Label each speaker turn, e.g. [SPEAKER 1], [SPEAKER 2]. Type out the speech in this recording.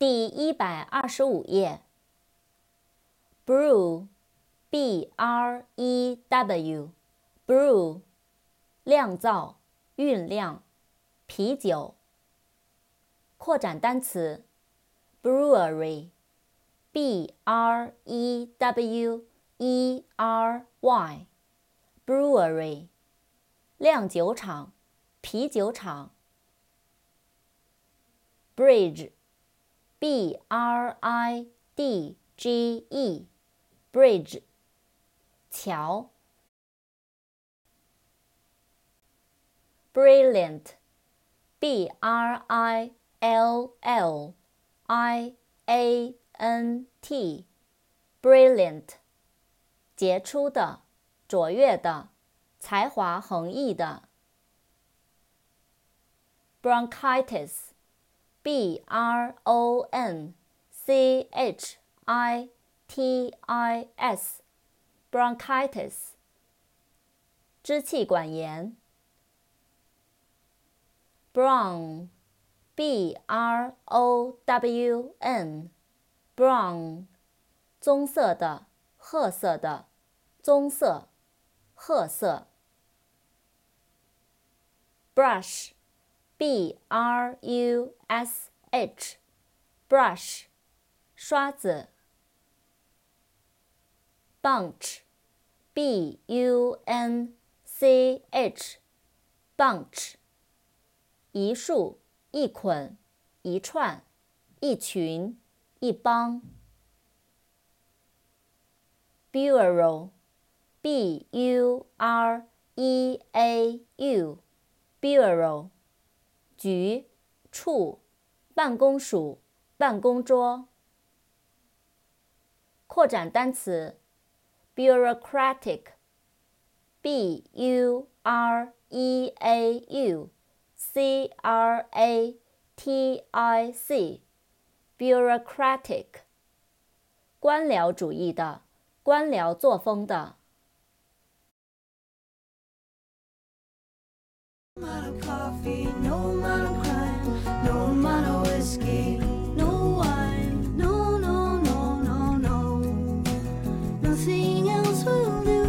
[SPEAKER 1] 第一百二十五页。brew，b r e w，brew，酿造、酝酿、啤酒。扩展单词，brewery，b r e w e r y，brewery，酿酒厂、啤酒厂。bridge。B r i d g e，bridge，桥。brilliant，b r i l l i a n t，brilliant，杰出的、卓越的、才华横溢的。bronchitis。b r o n c h i t i s，bronchitis，支气管炎。brown，b r o w n，brown，棕色的、褐色的、棕色、褐色。brush。 B r u s h，brush，刷子。bunch，b u n c h，bunch，一束、一捆、一串、一群、一帮。bureau，b u r e a u，bureau。局、处、办公署、办公桌。扩展单词：bureaucratic，b u r e a u c r a t i c，bureaucratic，官僚主义的，官僚作风的。
[SPEAKER 2] amount of coffee, no amount of crime, no amount of whiskey, no wine, no, no, no, no, no. Nothing else will do.